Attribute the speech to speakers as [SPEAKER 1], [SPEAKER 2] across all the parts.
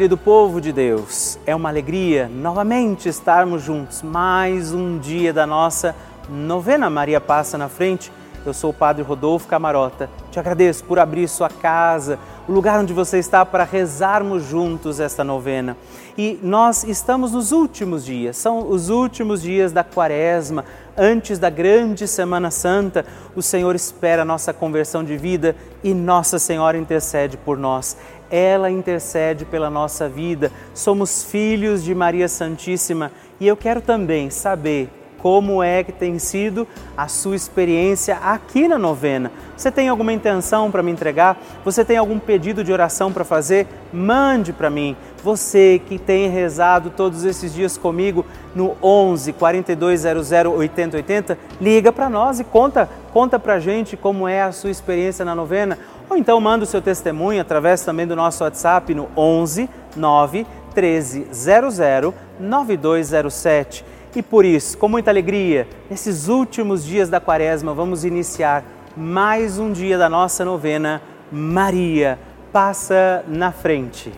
[SPEAKER 1] Querido povo de Deus, é uma alegria novamente estarmos juntos, mais um dia da nossa novena Maria Passa na Frente. Eu sou o Padre Rodolfo Camarota. Te agradeço por abrir sua casa, o lugar onde você está para rezarmos juntos esta novena. E nós estamos nos últimos dias, são os últimos dias da Quaresma, antes da grande Semana Santa. O Senhor espera a nossa conversão de vida e Nossa Senhora intercede por nós ela intercede pela nossa vida. Somos filhos de Maria Santíssima e eu quero também saber como é que tem sido a sua experiência aqui na novena. Você tem alguma intenção para me entregar? Você tem algum pedido de oração para fazer? Mande para mim. Você que tem rezado todos esses dias comigo no 11 4200 8080, liga para nós e conta, conta para gente como é a sua experiência na novena. Ou então manda o seu testemunho através também do nosso WhatsApp no 11 9 13 00 9207. E por isso, com muita alegria, nesses últimos dias da quaresma, vamos iniciar mais um dia da nossa novena Maria Passa na Frente.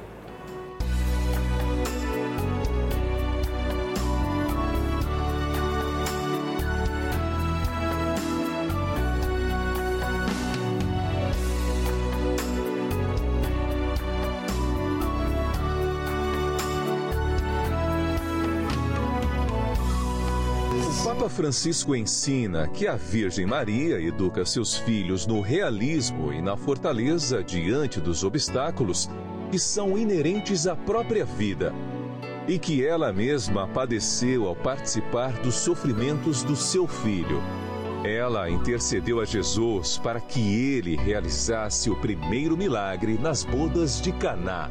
[SPEAKER 2] Papa Francisco ensina que a Virgem Maria educa seus filhos no realismo e na fortaleza diante dos obstáculos que são inerentes à própria vida e que ela mesma padeceu ao participar dos sofrimentos do seu filho. Ela intercedeu a Jesus para que ele realizasse o primeiro milagre nas bodas de Caná.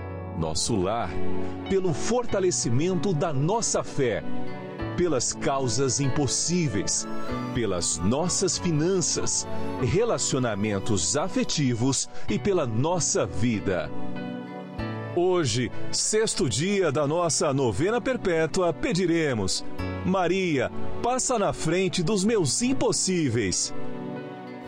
[SPEAKER 2] nosso lar, pelo fortalecimento da nossa fé, pelas causas impossíveis, pelas nossas finanças, relacionamentos afetivos e pela nossa vida. Hoje, sexto dia da nossa novena perpétua, pediremos: Maria, passa na frente dos meus impossíveis.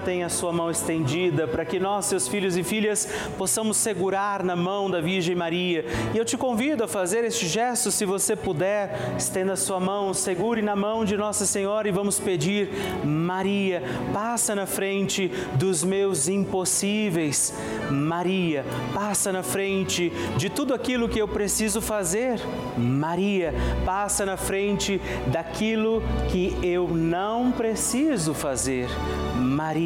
[SPEAKER 1] tem a sua mão estendida para que nós, seus filhos e filhas, possamos segurar na mão da Virgem Maria. E eu te convido a fazer este gesto, se você puder, estenda a sua mão, segure na mão de Nossa Senhora e vamos pedir: Maria, passa na frente dos meus impossíveis. Maria, passa na frente de tudo aquilo que eu preciso fazer. Maria, passa na frente daquilo que eu não preciso fazer. Maria,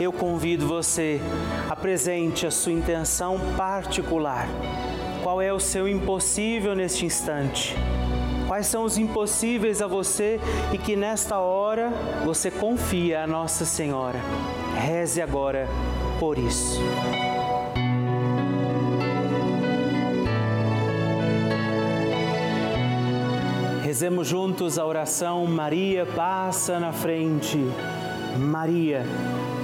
[SPEAKER 1] eu convido você, apresente a sua intenção particular. Qual é o seu impossível neste instante? Quais são os impossíveis a você e que nesta hora você confia a Nossa Senhora? Reze agora por isso. Rezemos juntos a oração Maria passa na frente. Maria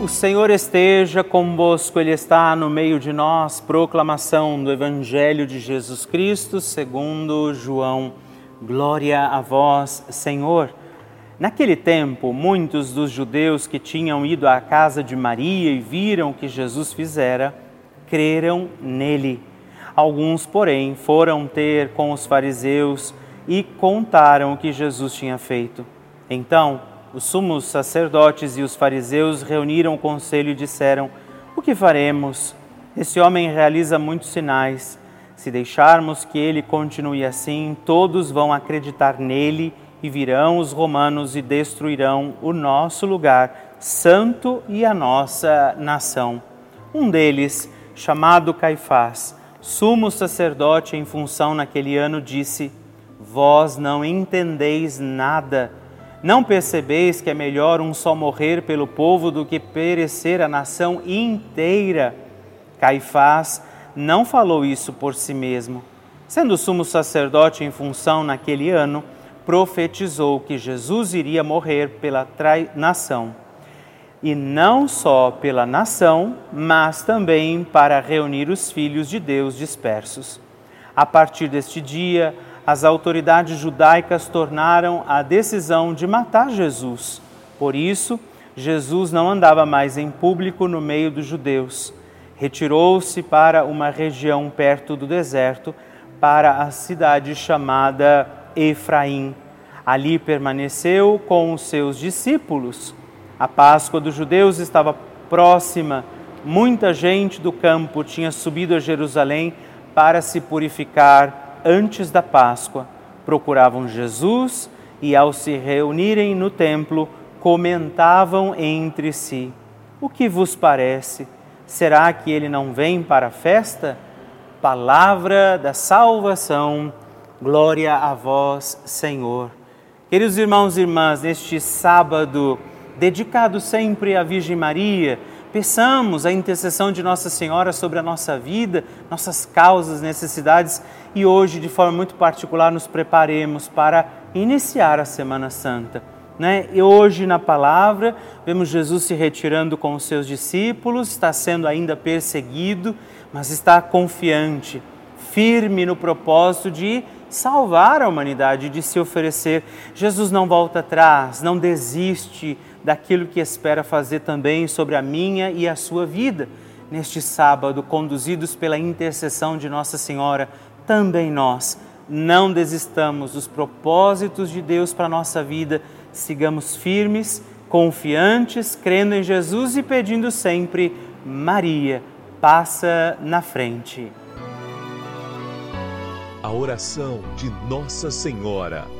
[SPEAKER 1] O Senhor esteja convosco, Ele está no meio de nós. Proclamação do Evangelho de Jesus Cristo, segundo João. Glória a vós, Senhor. Naquele tempo, muitos dos judeus que tinham ido à casa de Maria e viram o que Jesus fizera, creram nele. Alguns, porém, foram ter com os fariseus e contaram o que Jesus tinha feito. Então, os sumos sacerdotes e os fariseus reuniram o conselho e disseram: O que faremos? Esse homem realiza muitos sinais. Se deixarmos que ele continue assim, todos vão acreditar nele e virão os romanos e destruirão o nosso lugar santo e a nossa nação. Um deles, chamado Caifás, sumo sacerdote em função naquele ano, disse: Vós não entendeis nada não percebeis que é melhor um só morrer pelo povo do que perecer a nação inteira? Caifás não falou isso por si mesmo. Sendo sumo sacerdote em função naquele ano, profetizou que Jesus iria morrer pela nação. e não só pela nação, mas também para reunir os filhos de Deus dispersos. A partir deste dia, as autoridades judaicas tornaram a decisão de matar Jesus. Por isso, Jesus não andava mais em público no meio dos judeus. Retirou-se para uma região perto do deserto, para a cidade chamada Efraim. Ali permaneceu com os seus discípulos. A Páscoa dos judeus estava próxima. Muita gente do campo tinha subido a Jerusalém para se purificar antes da Páscoa. Procuravam Jesus e, ao se reunirem no templo, comentavam entre si: O que vos parece? Será que ele não vem para a festa? Palavra da salvação, glória a vós, Senhor. Queridos irmãos e irmãs, neste sábado, dedicado sempre à Virgem Maria, peçamos a intercessão de Nossa Senhora sobre a nossa vida, nossas causas, necessidades e hoje, de forma muito particular, nos preparemos para iniciar a Semana Santa. Né? E hoje na palavra vemos Jesus se retirando com os seus discípulos, está sendo ainda perseguido, mas está confiante, firme no propósito de salvar a humanidade, de se oferecer. Jesus não volta atrás, não desiste daquilo que espera fazer também sobre a minha e a sua vida. Neste sábado, conduzidos pela intercessão de Nossa Senhora, também nós não desistamos dos propósitos de Deus para a nossa vida sigamos firmes, confiantes, crendo em Jesus e pedindo sempre: Maria, passa na frente.
[SPEAKER 2] A oração de Nossa Senhora.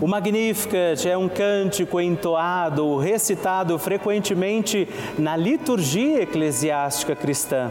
[SPEAKER 1] O Magnificat é um cântico entoado, recitado frequentemente na liturgia eclesiástica cristã.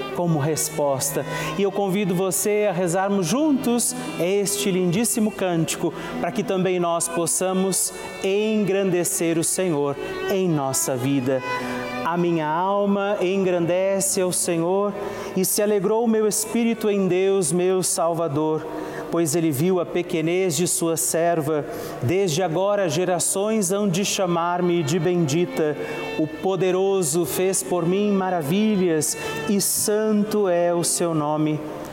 [SPEAKER 1] como resposta. E eu convido você a rezarmos juntos este lindíssimo cântico, para que também nós possamos engrandecer o Senhor em nossa vida. A minha alma engrandece ao Senhor e se alegrou o meu espírito em Deus, meu Salvador pois ele viu a pequenez de sua serva. Desde agora gerações hão de chamar-me de bendita. O poderoso fez por mim maravilhas e santo é o seu nome.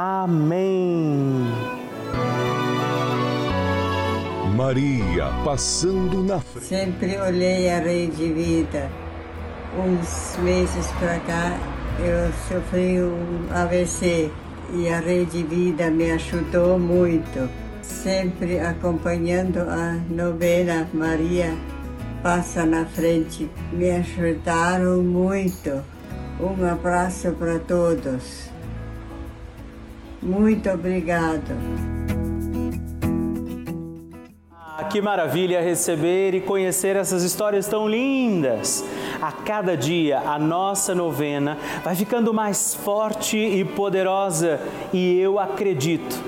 [SPEAKER 1] Amém.
[SPEAKER 2] Maria passando na frente.
[SPEAKER 3] Sempre olhei a Rede Vida. Uns meses para cá eu sofri um AVC e a Rede Vida me ajudou muito sempre acompanhando a novena Maria Passa na Frente. Me ajudaram muito. Um abraço para todos. Muito obrigado.
[SPEAKER 1] Ah, que maravilha receber e conhecer essas histórias tão lindas. A cada dia a nossa novena vai ficando mais forte e poderosa e eu acredito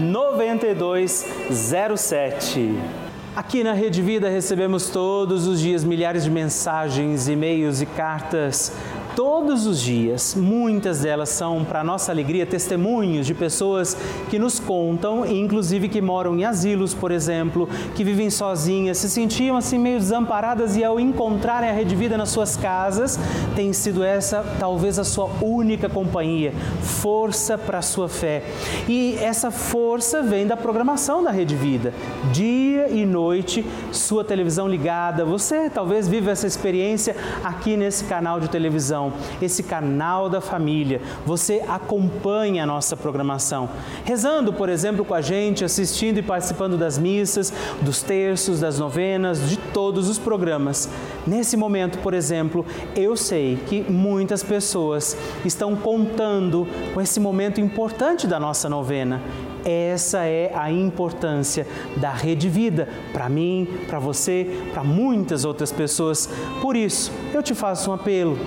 [SPEAKER 1] 9207. Aqui na Rede Vida recebemos todos os dias milhares de mensagens, e-mails e cartas todos os dias. Muitas delas são, para nossa alegria, testemunhos de pessoas que nos contam, inclusive que moram em asilos, por exemplo, que vivem sozinhas, se sentiam assim meio desamparadas e ao encontrarem a Rede Vida nas suas casas, tem sido essa talvez a sua única companhia, força para a sua fé. E essa força vem da programação da Rede Vida. Dia e noite, sua televisão ligada. Você talvez vive essa experiência aqui nesse canal de televisão televisão, esse canal da família. Você acompanha a nossa programação, rezando, por exemplo, com a gente, assistindo e participando das missas, dos terços, das novenas, de todos os programas. Nesse momento, por exemplo, eu sei que muitas pessoas estão contando com esse momento importante da nossa novena. Essa é a importância da Rede Vida para mim, para você, para muitas outras pessoas. Por isso, eu te faço um apelo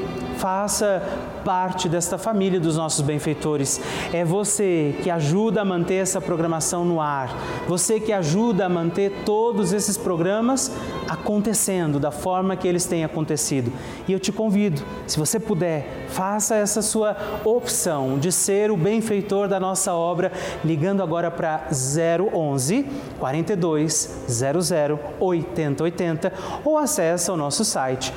[SPEAKER 1] faça parte desta família dos nossos benfeitores. É você que ajuda a manter essa programação no ar, você que ajuda a manter todos esses programas acontecendo da forma que eles têm acontecido. E eu te convido, se você puder, faça essa sua opção de ser o benfeitor da nossa obra, ligando agora para 011 42 00 80 80 ou acesse o nosso site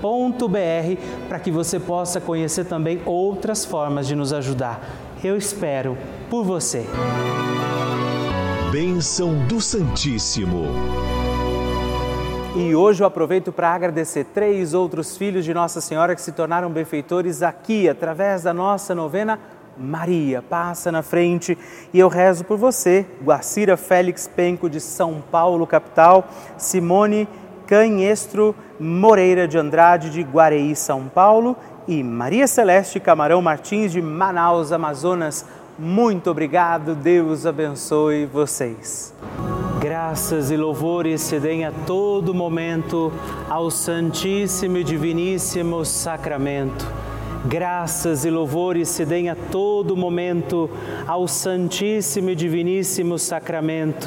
[SPEAKER 1] pelavida.redvida.com.br para que você possa conhecer também outras formas de nos ajudar. Eu espero por você.
[SPEAKER 2] Bênção do Santíssimo.
[SPEAKER 1] E hoje eu aproveito para agradecer três outros filhos de Nossa Senhora que se tornaram benfeitores aqui, através da nossa novena Maria, passa na frente e eu rezo por você, Guacira Félix Penco de São Paulo, capital, Simone Canhestro Moreira de Andrade de Guareí, São Paulo e Maria Celeste Camarão Martins de Manaus, Amazonas. Muito obrigado, Deus abençoe vocês. Graças e louvores se deem a todo momento ao Santíssimo e Diviníssimo Sacramento Graças e louvores se deem a todo momento ao Santíssimo e Diviníssimo Sacramento.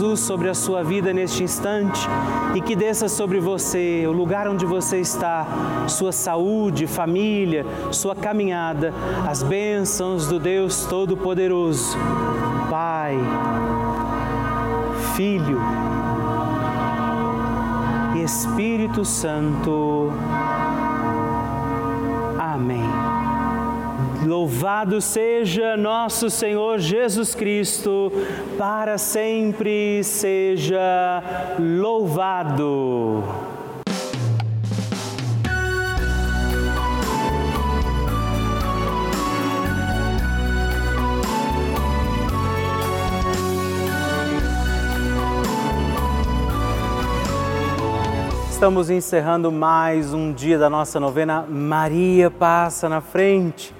[SPEAKER 1] Jesus sobre a sua vida neste instante e que desça sobre você, o lugar onde você está, sua saúde, família, sua caminhada, as bênçãos do Deus Todo-Poderoso. Pai, Filho e Espírito Santo. Louvado seja nosso Senhor Jesus Cristo, para sempre seja louvado. Estamos encerrando mais um dia da nossa novena Maria Passa na Frente.